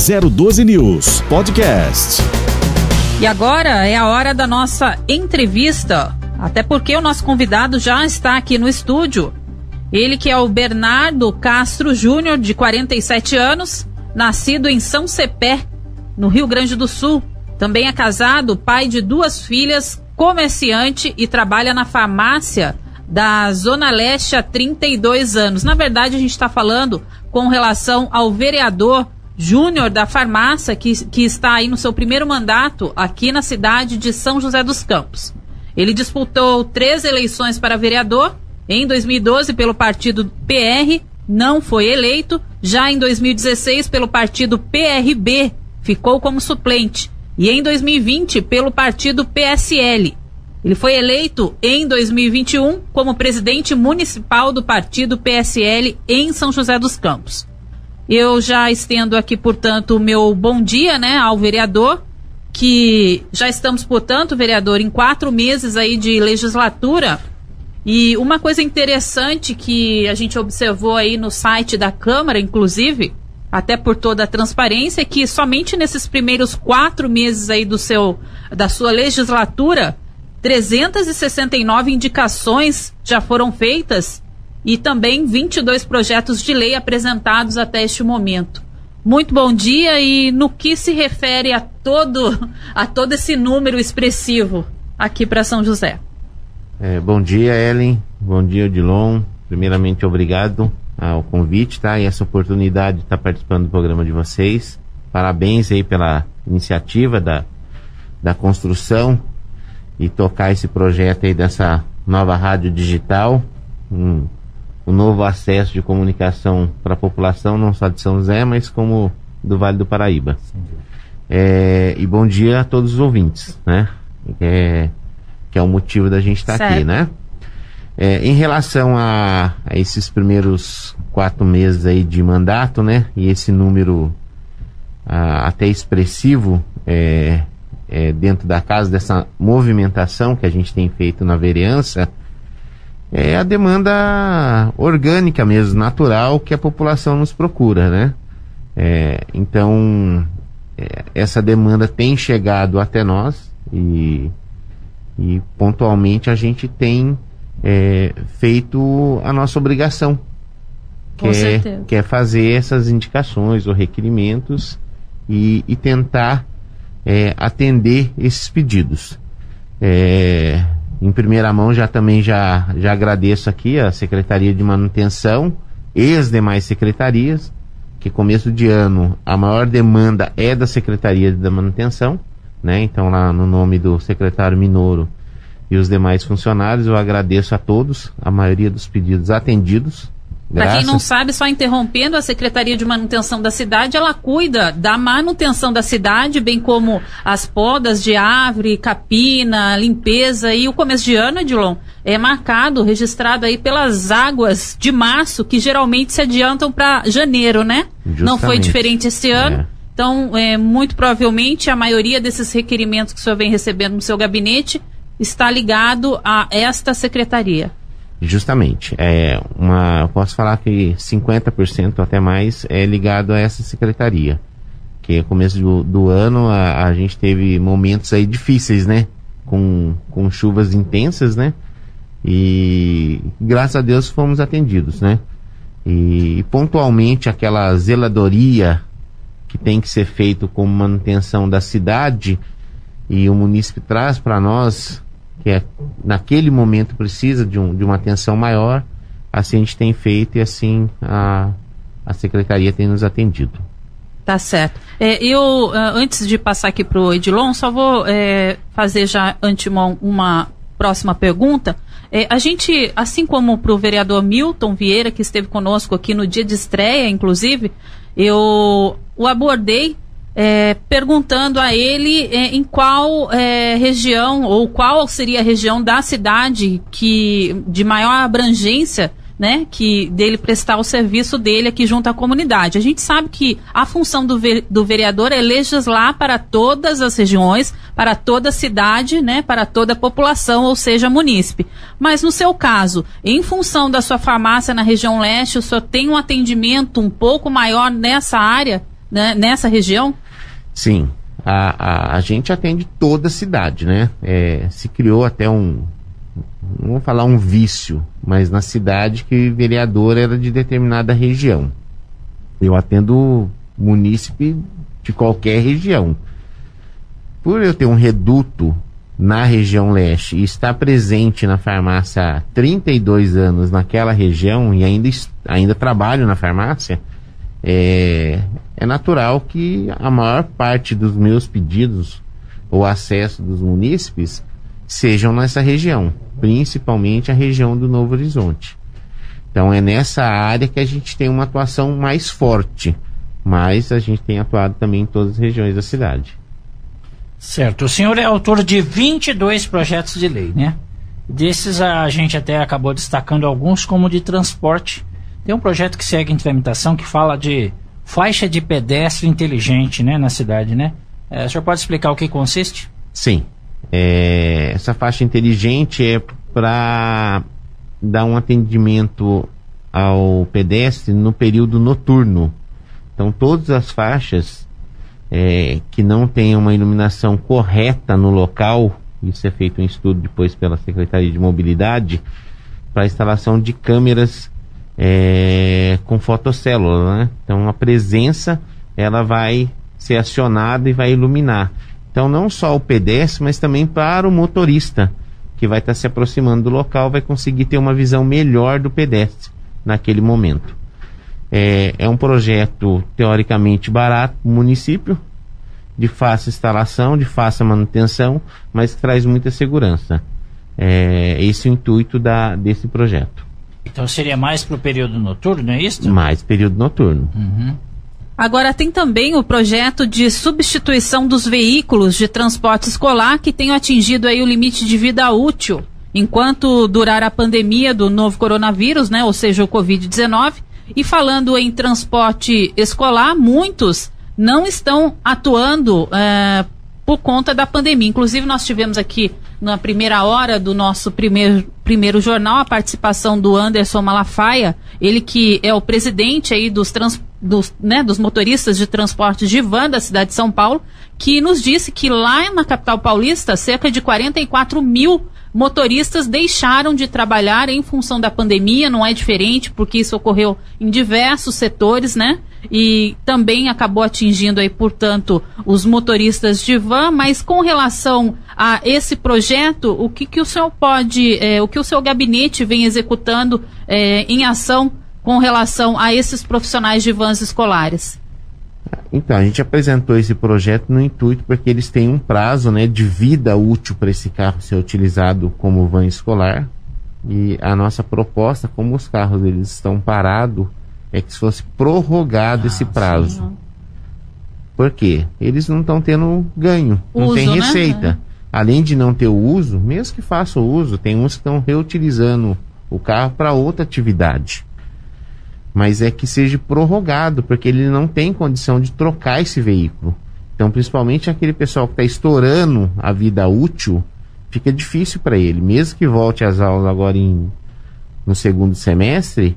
012 News Podcast. E agora é a hora da nossa entrevista. Até porque o nosso convidado já está aqui no estúdio. Ele que é o Bernardo Castro Júnior, de 47 anos, nascido em São Cepé, no Rio Grande do Sul. Também é casado, pai de duas filhas, comerciante e trabalha na farmácia da Zona Leste há 32 anos. Na verdade, a gente está falando com relação ao vereador Júnior da farmácia, que, que está aí no seu primeiro mandato aqui na cidade de São José dos Campos. Ele disputou três eleições para vereador, em 2012 pelo partido PR, não foi eleito, já em 2016 pelo partido PRB, ficou como suplente, e em 2020 pelo partido PSL. Ele foi eleito em 2021 como presidente municipal do partido PSL em São José dos Campos. Eu já estendo aqui, portanto, o meu bom dia, né, ao vereador, que já estamos, portanto, vereador, em quatro meses aí de legislatura. E uma coisa interessante que a gente observou aí no site da Câmara, inclusive, até por toda a transparência, é que somente nesses primeiros quatro meses aí do seu, da sua legislatura, 369 indicações já foram feitas e também 22 projetos de lei apresentados até este momento. Muito bom dia e no que se refere a todo a todo esse número expressivo aqui para São José. É, bom dia, Ellen. Bom dia, Odilon. Primeiramente, obrigado ao convite, tá? E essa oportunidade de estar participando do programa de vocês. Parabéns aí pela iniciativa da, da construção e tocar esse projeto aí dessa nova rádio digital, um, um novo acesso de comunicação para a população, não só de São José, mas como do Vale do Paraíba. É, e bom dia a todos os ouvintes, né? É, que é o motivo da gente estar tá aqui, né? É, em relação a, a, esses primeiros quatro meses aí de mandato, né? E esse número a, até expressivo, é, é, dentro da casa, dessa movimentação que a gente tem feito na vereança, é a demanda orgânica mesmo, natural, que a população nos procura, né? É, então, é, essa demanda tem chegado até nós e, e pontualmente a gente tem é, feito a nossa obrigação, que é, que é fazer essas indicações ou requerimentos e, e tentar é, atender esses pedidos. É, em primeira mão já também já, já agradeço aqui a Secretaria de Manutenção e as demais secretarias, que começo de ano a maior demanda é da Secretaria da Manutenção, né? Então lá no nome do secretário Minoro e os demais funcionários, eu agradeço a todos, a maioria dos pedidos atendidos, para quem não sabe, só interrompendo, a Secretaria de Manutenção da Cidade, ela cuida da manutenção da cidade, bem como as podas de árvore, capina, limpeza e o começo de ano, Edilon, é marcado, registrado aí pelas águas de março, que geralmente se adiantam para janeiro, né? Justamente. Não foi diferente esse ano. É. Então, é, muito provavelmente, a maioria desses requerimentos que o senhor vem recebendo no seu gabinete está ligado a esta secretaria. Justamente. É uma, posso falar que 50% até mais é ligado a essa secretaria. Que começo do, do ano a, a, gente teve momentos aí difíceis, né? Com, com chuvas intensas, né? E graças a Deus fomos atendidos, né? E, pontualmente aquela zeladoria que tem que ser feito com manutenção da cidade e o município traz para nós que é, naquele momento precisa de, um, de uma atenção maior, assim a gente tem feito e assim a, a secretaria tem nos atendido. Tá certo. É, eu, ah, antes de passar aqui para o Edilon, só vou é, fazer já antemão uma próxima pergunta. É, a gente, assim como para o vereador Milton Vieira, que esteve conosco aqui no dia de estreia, inclusive, eu o abordei é, perguntando a ele é, em qual é, região ou qual seria a região da cidade que de maior abrangência né, que dele prestar o serviço dele aqui junto à comunidade. A gente sabe que a função do, do vereador é legislar para todas as regiões, para toda a cidade, né, para toda a população, ou seja, munícipe. Mas no seu caso, em função da sua farmácia na região leste, o senhor tem um atendimento um pouco maior nessa área? Né, nessa região? Sim. A, a, a, gente atende toda a cidade, né? É, se criou até um, não vou falar um vício, mas na cidade que vereador era de determinada região. Eu atendo munícipe de qualquer região. Por eu ter um reduto na região leste e estar presente na farmácia há 32 anos naquela região e ainda, ainda trabalho na farmácia, é, é natural que a maior parte dos meus pedidos ou acesso dos munícipes sejam nessa região, principalmente a região do Novo Horizonte. Então é nessa área que a gente tem uma atuação mais forte, mas a gente tem atuado também em todas as regiões da cidade. Certo. O senhor é autor de 22 projetos de lei, né? Desses a gente até acabou destacando alguns como de transporte. Tem um projeto que segue em tramitação que fala de faixa de pedestre inteligente, né, na cidade, né? É, o senhor pode explicar o que consiste? Sim. É, essa faixa inteligente é para dar um atendimento ao pedestre no período noturno. Então, todas as faixas é, que não tenham uma iluminação correta no local, isso é feito um estudo depois pela Secretaria de Mobilidade, para a instalação de câmeras é, com fotocélula, né? Então a presença ela vai ser acionada e vai iluminar. Então não só o pedestre, mas também para o motorista que vai estar se aproximando do local vai conseguir ter uma visão melhor do pedestre naquele momento. É, é um projeto teoricamente barato município, de fácil instalação, de fácil manutenção, mas que traz muita segurança. É esse é o intuito da, desse projeto. Então seria mais para o período noturno, não é isso? Mais período noturno. Uhum. Agora tem também o projeto de substituição dos veículos de transporte escolar que tem atingido aí o limite de vida útil enquanto durar a pandemia do novo coronavírus, né, ou seja, o COVID-19. E falando em transporte escolar, muitos não estão atuando é, por conta da pandemia. Inclusive, nós tivemos aqui na primeira hora do nosso primeiro, primeiro jornal a participação do Anderson Malafaia, ele que é o presidente aí dos, trans, dos, né, dos motoristas de transporte de van da cidade de São Paulo, que nos disse que lá na capital paulista, cerca de 44 mil motoristas deixaram de trabalhar em função da pandemia, não é diferente, porque isso ocorreu em diversos setores, né? E também acabou atingindo aí, portanto, os motoristas de van, mas com relação a esse projeto, o que, que o senhor pode, é, o que o seu gabinete vem executando é, em ação com relação a esses profissionais de vans escolares? Então, a gente apresentou esse projeto no intuito porque eles têm um prazo né, de vida útil para esse carro ser utilizado como van escolar. E a nossa proposta, como os carros eles estão parados, é que fosse prorrogado ah, esse prazo. Sim. Por quê? Eles não estão tendo ganho, uso, não tem né? receita. Além de não ter o uso, mesmo que faça o uso, tem uns que estão reutilizando o carro para outra atividade mas é que seja prorrogado, porque ele não tem condição de trocar esse veículo. Então, principalmente aquele pessoal que está estourando a vida útil, fica difícil para ele. Mesmo que volte às aulas agora em, no segundo semestre,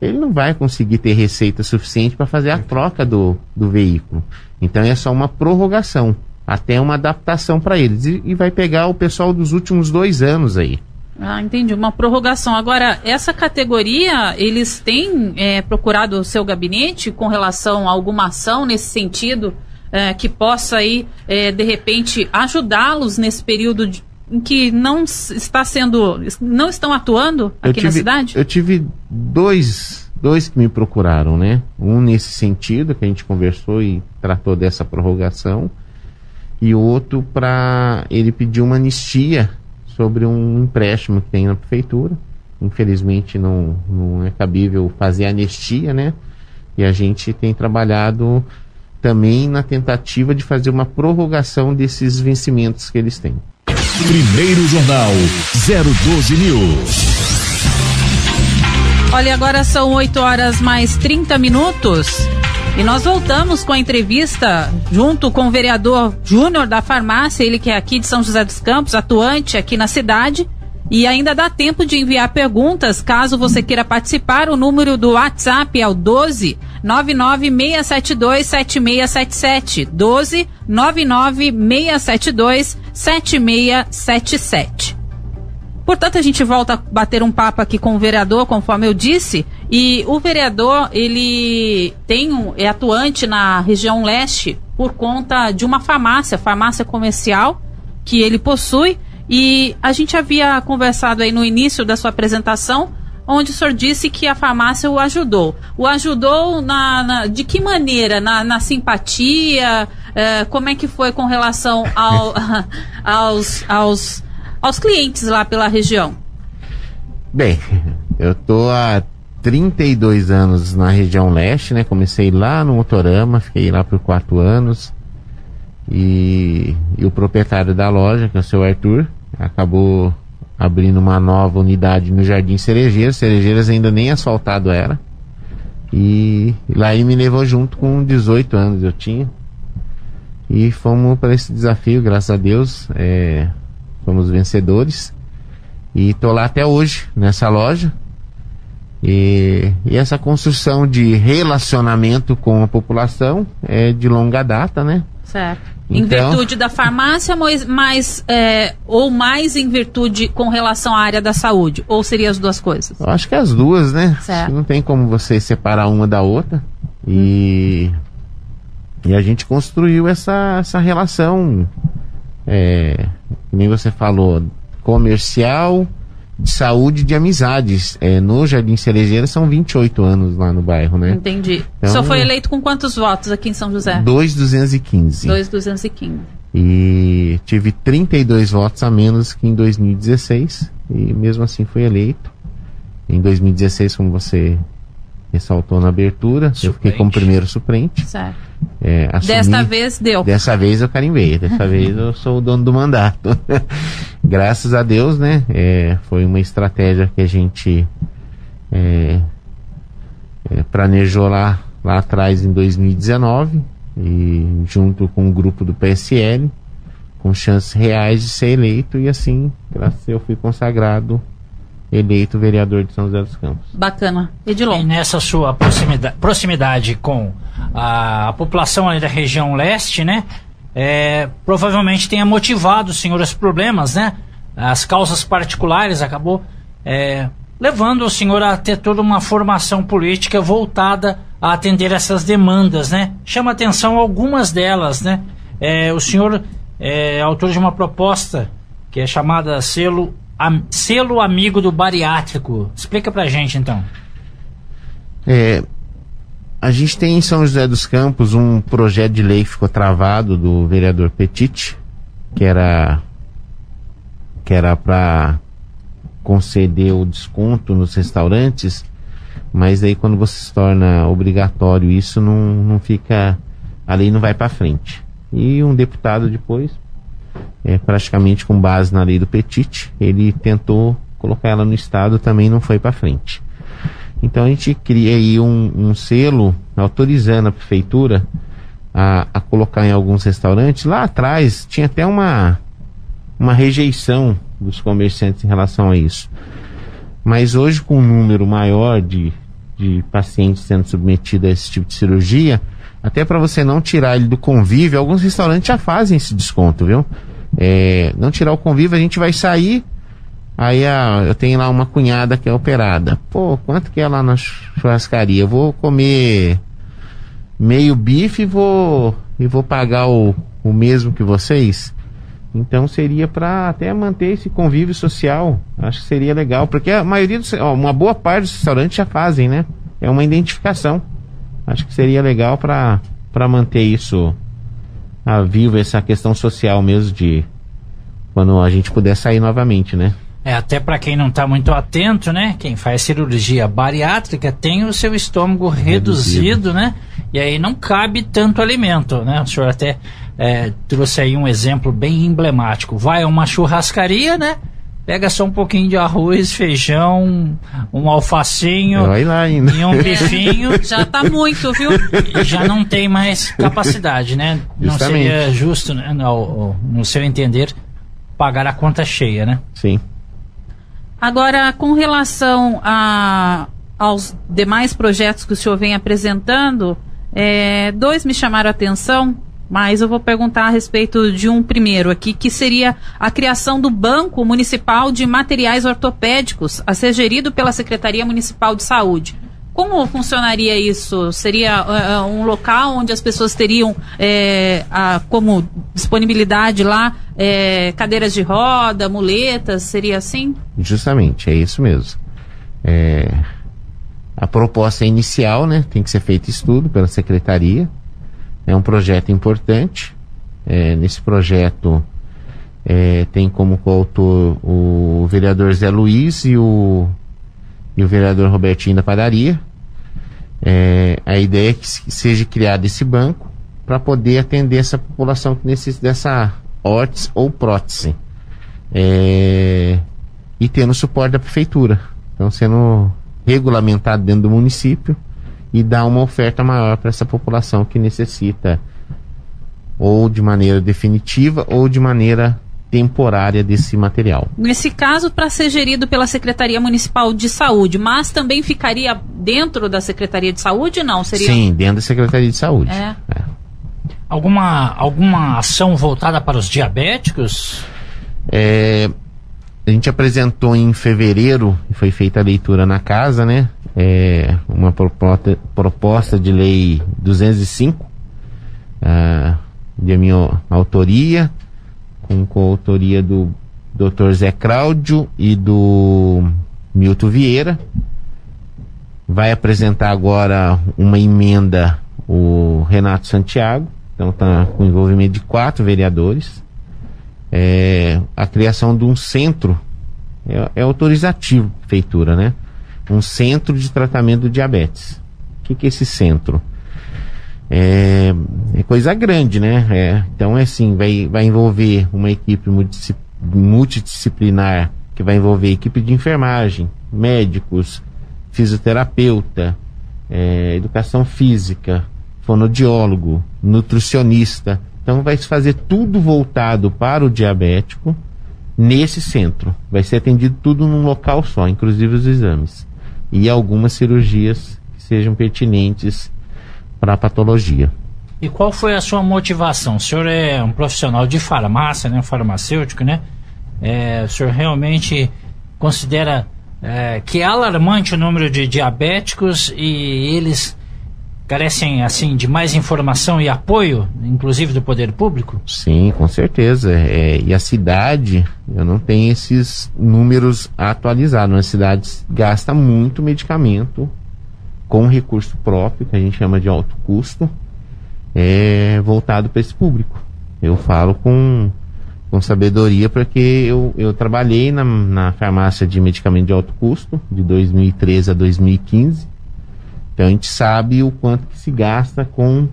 ele não vai conseguir ter receita suficiente para fazer a troca do, do veículo. Então, é só uma prorrogação, até uma adaptação para eles. E, e vai pegar o pessoal dos últimos dois anos aí. Ah, entendi. Uma prorrogação. Agora, essa categoria, eles têm é, procurado o seu gabinete com relação a alguma ação nesse sentido é, que possa aí, é, de repente, ajudá-los nesse período de, em que não está sendo, não estão atuando aqui tive, na cidade? Eu tive dois, dois que me procuraram, né? Um nesse sentido que a gente conversou e tratou dessa prorrogação e outro para ele pedir uma anistia sobre um empréstimo que tem na prefeitura. Infelizmente não, não é cabível fazer anistia, né? E a gente tem trabalhado também na tentativa de fazer uma prorrogação desses vencimentos que eles têm. Primeiro Jornal 012 News. Olha, agora são 8 horas mais 30 minutos. E nós voltamos com a entrevista junto com o vereador Júnior da farmácia, ele que é aqui de São José dos Campos, atuante aqui na cidade. E ainda dá tempo de enviar perguntas, caso você queira participar. O número do WhatsApp é o 12 996727677. 12 99672 7677. Portanto, a gente volta a bater um papo aqui com o vereador, conforme eu disse, e o vereador, ele tem um, é atuante na região leste por conta de uma farmácia, farmácia comercial, que ele possui, e a gente havia conversado aí no início da sua apresentação, onde o senhor disse que a farmácia o ajudou. O ajudou na, na de que maneira? Na, na simpatia? Eh, como é que foi com relação ao, aos, aos aos clientes lá pela região? Bem, eu tô há 32 anos na região leste, né? Comecei lá no Motorama, fiquei lá por quatro anos. E, e o proprietário da loja, que é o seu Arthur, acabou abrindo uma nova unidade no Jardim Cerejeiras. Cerejeiras ainda nem asfaltado era. E, e lá ele me levou junto com 18 anos eu tinha. E fomos para esse desafio, graças a Deus. É, fomos vencedores. E tô lá até hoje, nessa loja. E, e, essa construção de relacionamento com a população é de longa data, né? Certo. Então, em virtude da farmácia, mas, é, ou mais em virtude com relação à área da saúde? Ou seria as duas coisas? Eu acho que as duas, né? Certo. Não tem como você separar uma da outra. E, e a gente construiu essa, essa relação é, nem você falou, comercial, saúde de amizades. É, no Jardim Cerejeira são 28 anos lá no bairro, né? Entendi. Então, Só foi eleito com quantos votos aqui em São José? 2,215. 2,215. E tive 32 votos a menos que em 2016. E mesmo assim fui eleito. Em 2016, como você ressaltou na abertura. Suplente. Eu fiquei como primeiro suplente. Certo. É, assumi, Desta vez deu. Dessa vez eu carimbei. Dessa vez eu sou o dono do mandato. Graças a Deus, né? É, foi uma estratégia que a gente é, é planejou lá, lá atrás em 2019 e junto com o grupo do PSL com chances reais de ser eleito e assim, graças a Deus, eu fui consagrado eleito vereador de São José dos Campos. Bacana. Edilon. E nessa sua proximidade, proximidade com a, a, população ali da região leste, né? É, provavelmente tenha motivado o senhor os problemas, né? As causas particulares acabou é, levando o senhor a ter toda uma formação política voltada a atender essas demandas, né? Chama atenção algumas delas, né? É, o senhor é autor de uma proposta que é chamada selo Am, selo amigo do bariátrico. Explica pra gente então. É, a gente tem em São José dos Campos um projeto de lei que ficou travado do vereador Petit, que era que era para conceder o desconto nos restaurantes, mas aí quando você se torna obrigatório isso não, não fica a lei não vai para frente. E um deputado depois é, praticamente com base na lei do Petit, ele tentou colocar ela no Estado, também não foi para frente. Então a gente cria aí um, um selo autorizando a prefeitura a, a, colocar em alguns restaurantes. Lá atrás tinha até uma, uma rejeição dos comerciantes em relação a isso. Mas hoje, com um número maior de, de pacientes sendo submetidos a esse tipo de cirurgia, até para você não tirar ele do convívio, alguns restaurantes já fazem esse desconto, viu? É, não tirar o convívio, a gente vai sair. Aí a, eu tenho lá uma cunhada que é operada. Pô, quanto que é lá na churrascaria? Eu vou comer meio bife e vou, e vou pagar o, o mesmo que vocês. Então seria para até manter esse convívio social. Acho que seria legal, porque a maioria dos, ó, uma boa parte dos restaurantes já fazem, né? É uma identificação. Acho que seria legal para manter isso a vivo, essa questão social mesmo de quando a gente puder sair novamente, né? É, até para quem não está muito atento, né? Quem faz cirurgia bariátrica tem o seu estômago reduzido, reduzido né? E aí não cabe tanto alimento, né? O senhor até é, trouxe aí um exemplo bem emblemático. Vai a uma churrascaria, né? Pega só um pouquinho de arroz, feijão, um alfacinho lá ainda. e um bifinho. já tá muito, viu? Já não tem mais capacidade, né? Não Justamente. seria justo, né, no, no seu entender, pagar a conta cheia, né? Sim. Agora, com relação a aos demais projetos que o senhor vem apresentando, é, dois me chamaram a atenção, mas eu vou perguntar a respeito de um primeiro aqui, que seria a criação do Banco Municipal de Materiais Ortopédicos, a ser gerido pela Secretaria Municipal de Saúde. Como funcionaria isso? Seria uh, um local onde as pessoas teriam é, a, como disponibilidade lá cadeiras de roda, muletas? Seria assim? Justamente, é isso mesmo. É, a proposta inicial, né? Tem que ser feito estudo pela secretaria. É um projeto importante. É, nesse projeto é, tem como coautor o vereador Zé Luiz e o, e o vereador Robertinho da Padaria. É, a ideia é que seja criado esse banco para poder atender essa população que necessita dessa órtese ou prótese. É, e tendo suporte da prefeitura. Então, sendo regulamentado dentro do município e dar uma oferta maior para essa população que necessita ou de maneira definitiva ou de maneira temporária desse material. Nesse caso, para ser gerido pela Secretaria Municipal de Saúde, mas também ficaria dentro da Secretaria de Saúde, não? Seria... Sim, dentro da Secretaria de Saúde. É. É. Alguma, alguma ação voltada para os diabéticos? É, a gente apresentou em fevereiro, foi feita a leitura na casa, né? É, uma proposta, proposta de lei 205, uh, de minha autoria, com coautoria do Dr. Zé Cláudio e do Milton Vieira. Vai apresentar agora uma emenda o Renato Santiago, então está com envolvimento de quatro vereadores. É, a criação de um centro, é, é autorizativo, feitura, né? Um centro de tratamento do diabetes. O que, que é esse centro? é, é coisa grande, né? É, então é assim, vai, vai envolver uma equipe multidisciplinar que vai envolver equipe de enfermagem, médicos, fisioterapeuta, é, educação física, fonodiólogo, nutricionista. Então vai se fazer tudo voltado para o diabético nesse centro. Vai ser atendido tudo num local só, inclusive os exames. E algumas cirurgias que sejam pertinentes para a patologia. E qual foi a sua motivação? O senhor é um profissional de farmácia, né, um farmacêutico, né? É, o senhor realmente considera é, que é alarmante o número de diabéticos e eles carecem assim de mais informação e apoio, inclusive do poder público? Sim, com certeza. É, e a cidade, eu não tenho esses números atualizados. A cidade gasta muito medicamento com recurso próprio, que a gente chama de alto custo, é voltado para esse público. Eu falo com, com sabedoria porque eu, eu trabalhei na, na farmácia de medicamento de alto custo, de 2013 a 2015. Então a gente sabe o quanto que se gasta com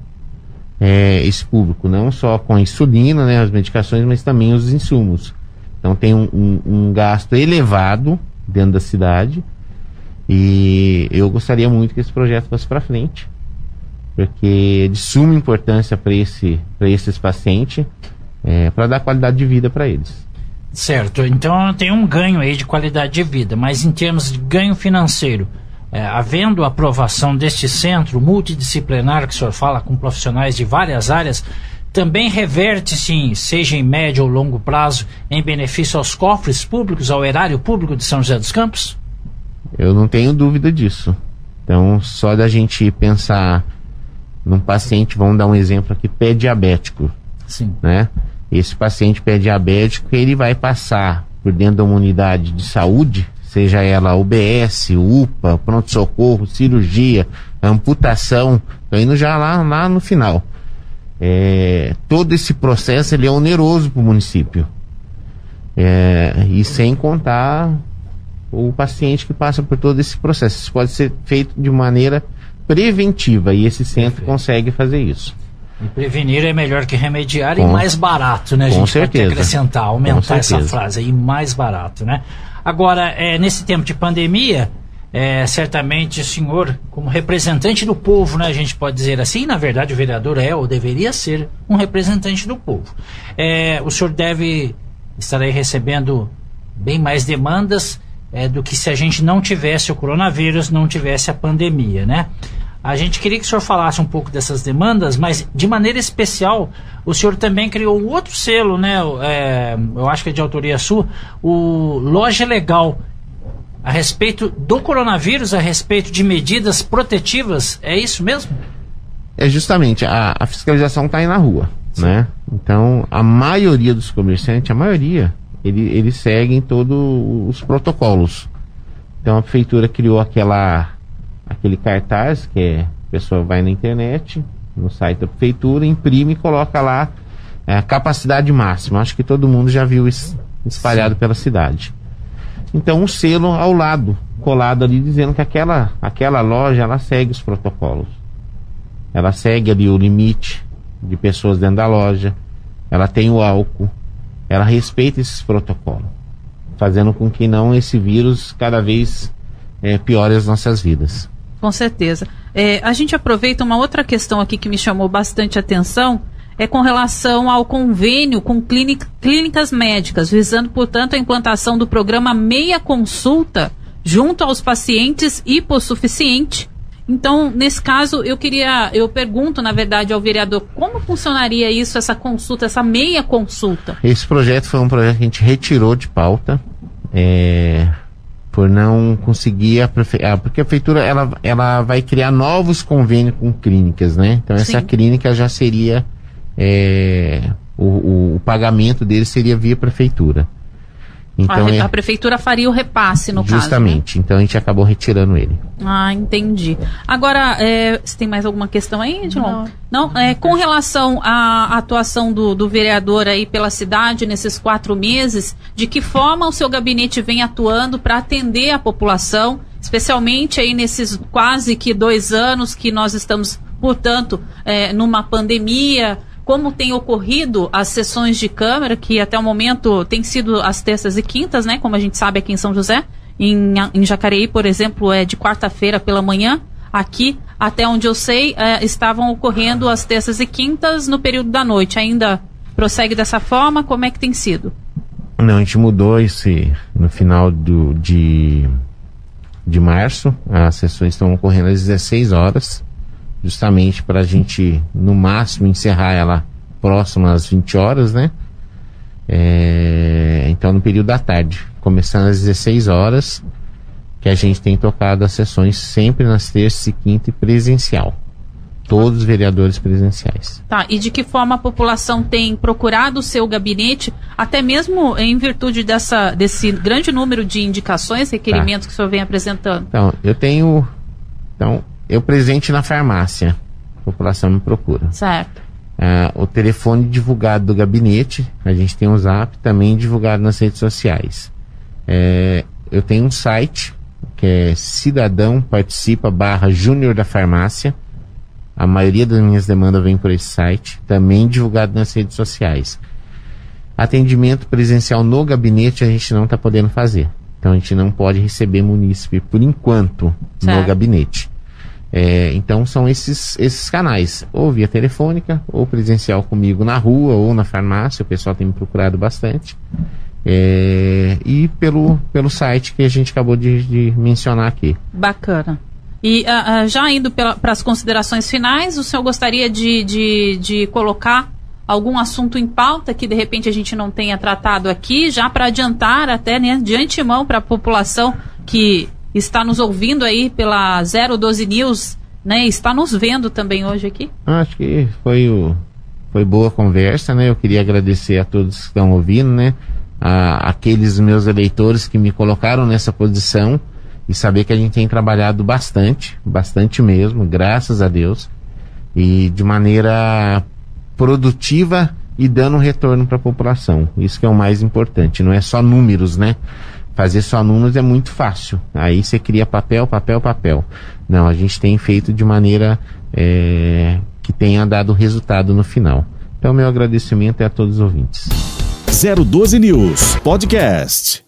é, esse público, não só com a insulina, né, as medicações, mas também os insumos. Então tem um, um, um gasto elevado dentro da cidade e eu gostaria muito que esse projeto fosse para frente, porque é de suma importância para esse, esses pacientes, é, para dar qualidade de vida para eles. Certo, então tem um ganho aí de qualidade de vida, mas em termos de ganho financeiro, é, havendo aprovação deste centro multidisciplinar que o senhor fala com profissionais de várias áreas, também reverte, sim, seja em médio ou longo prazo, em benefício aos cofres públicos, ao erário público de São José dos Campos? Eu não tenho dúvida disso. Então, só da gente pensar num paciente, vamos dar um exemplo aqui, pé-diabético. Sim. Né? Esse paciente pé-diabético, ele vai passar por dentro de uma unidade de saúde, seja ela UBS, UPA, pronto-socorro, cirurgia, amputação, tô indo já lá, lá no final. É, todo esse processo ele é oneroso para o município. É, e sem contar o paciente que passa por todo esse processo. Isso pode ser feito de maneira preventiva e esse centro Perfeito. consegue fazer isso. E prevenir é melhor que remediar com, e mais barato, né? A gente certeza. pode acrescentar, aumentar essa frase aí, mais barato, né? Agora, é, nesse tempo de pandemia, é, certamente o senhor, como representante do povo, né, a gente pode dizer assim, na verdade o vereador é ou deveria ser um representante do povo. É, o senhor deve estar aí recebendo bem mais demandas é, do que se a gente não tivesse o coronavírus, não tivesse a pandemia, né? A gente queria que o senhor falasse um pouco dessas demandas, mas de maneira especial, o senhor também criou outro selo, né? É, eu acho que é de autoria sua, o Loja Legal, a respeito do coronavírus, a respeito de medidas protetivas, é isso mesmo? É justamente, a, a fiscalização está aí na rua, Sim. né? Então, a maioria dos comerciantes, a maioria, ele, eles seguem todos os protocolos. Então, a prefeitura criou aquela aquele cartaz que é, a pessoa vai na internet, no site da prefeitura, imprime e coloca lá é, a capacidade máxima. Acho que todo mundo já viu isso espalhado Sim. pela cidade. Então um selo ao lado, colado ali, dizendo que aquela, aquela loja ela segue os protocolos. Ela segue ali o limite de pessoas dentro da loja, ela tem o álcool, ela respeita esses protocolos, fazendo com que não esse vírus cada vez é, piore as nossas vidas. Com certeza. É, a gente aproveita uma outra questão aqui que me chamou bastante atenção, é com relação ao convênio com clínicas médicas, visando, portanto, a implantação do programa Meia Consulta junto aos pacientes hipossuficientes. Então, nesse caso, eu queria, eu pergunto, na verdade, ao vereador, como funcionaria isso, essa consulta, essa meia consulta? Esse projeto foi um projeto que a gente retirou de pauta. É, por não conseguir a ah, porque a prefeitura ela, ela vai criar novos convênios com clínicas, né? Então essa Sim. clínica já seria é, o, o, o, pagamento dele seria via prefeitura. Então, a, é, a prefeitura faria o repasse, no justamente, caso. Justamente. Né? Então a gente acabou retirando ele. Ah, entendi. Agora, é, você tem mais alguma questão aí, Edilon? Não. Não? É, com relação à atuação do, do vereador aí pela cidade nesses quatro meses, de que forma o seu gabinete vem atuando para atender a população, especialmente aí nesses quase que dois anos que nós estamos, portanto, é, numa pandemia, como tem ocorrido as sessões de câmara, que até o momento tem sido as terças e quintas, né? Como a gente sabe aqui em São José. Em, em Jacareí, por exemplo, é de quarta-feira pela manhã. Aqui, até onde eu sei, é, estavam ocorrendo as terças e quintas no período da noite. Ainda prossegue dessa forma? Como é que tem sido? Não, a gente mudou esse no final do, de, de março. As sessões estão ocorrendo às 16 horas justamente para a gente, no máximo, encerrar ela próximo às 20 horas, né? É, então, no período da tarde, começando às 16 horas, que a gente tem tocado as sessões sempre nas terças e quinta e presencial. Todos os vereadores presenciais. Tá, e de que forma a população tem procurado o seu gabinete, até mesmo em virtude dessa, desse grande número de indicações, requerimentos tá. que o senhor vem apresentando? Então, eu tenho. Então, eu presente na farmácia. A população me procura. Certo. Uh, o telefone divulgado do gabinete, a gente tem um zap também divulgado nas redes sociais. É, eu tenho um site que é cidadão participa barra júnior da farmácia. A maioria das minhas demandas vem por esse site, também divulgado nas redes sociais. Atendimento presencial no gabinete a gente não está podendo fazer. Então a gente não pode receber munícipe por enquanto certo. no gabinete. É, então são esses, esses canais, ou via telefônica, ou presencial comigo na rua, ou na farmácia, o pessoal tem me procurado bastante. É, e pelo, pelo site que a gente acabou de, de mencionar aqui. Bacana. E uh, uh, já indo para as considerações finais, o senhor gostaria de, de, de colocar algum assunto em pauta que de repente a gente não tenha tratado aqui, já para adiantar até né, de antemão para a população que está nos ouvindo aí pela 012 News, né? Está nos vendo também hoje aqui? Acho que foi o foi boa conversa, né? Eu queria agradecer a todos que estão ouvindo, né? A, aqueles meus eleitores que me colocaram nessa posição e saber que a gente tem trabalhado bastante, bastante mesmo, graças a Deus, e de maneira produtiva e dando retorno para a população. Isso que é o mais importante, não é só números, né? Fazer só números é muito fácil. Aí você cria papel, papel, papel. Não, a gente tem feito de maneira é, que tenha dado resultado no final. Então, meu agradecimento é a todos os ouvintes. 012 News Podcast.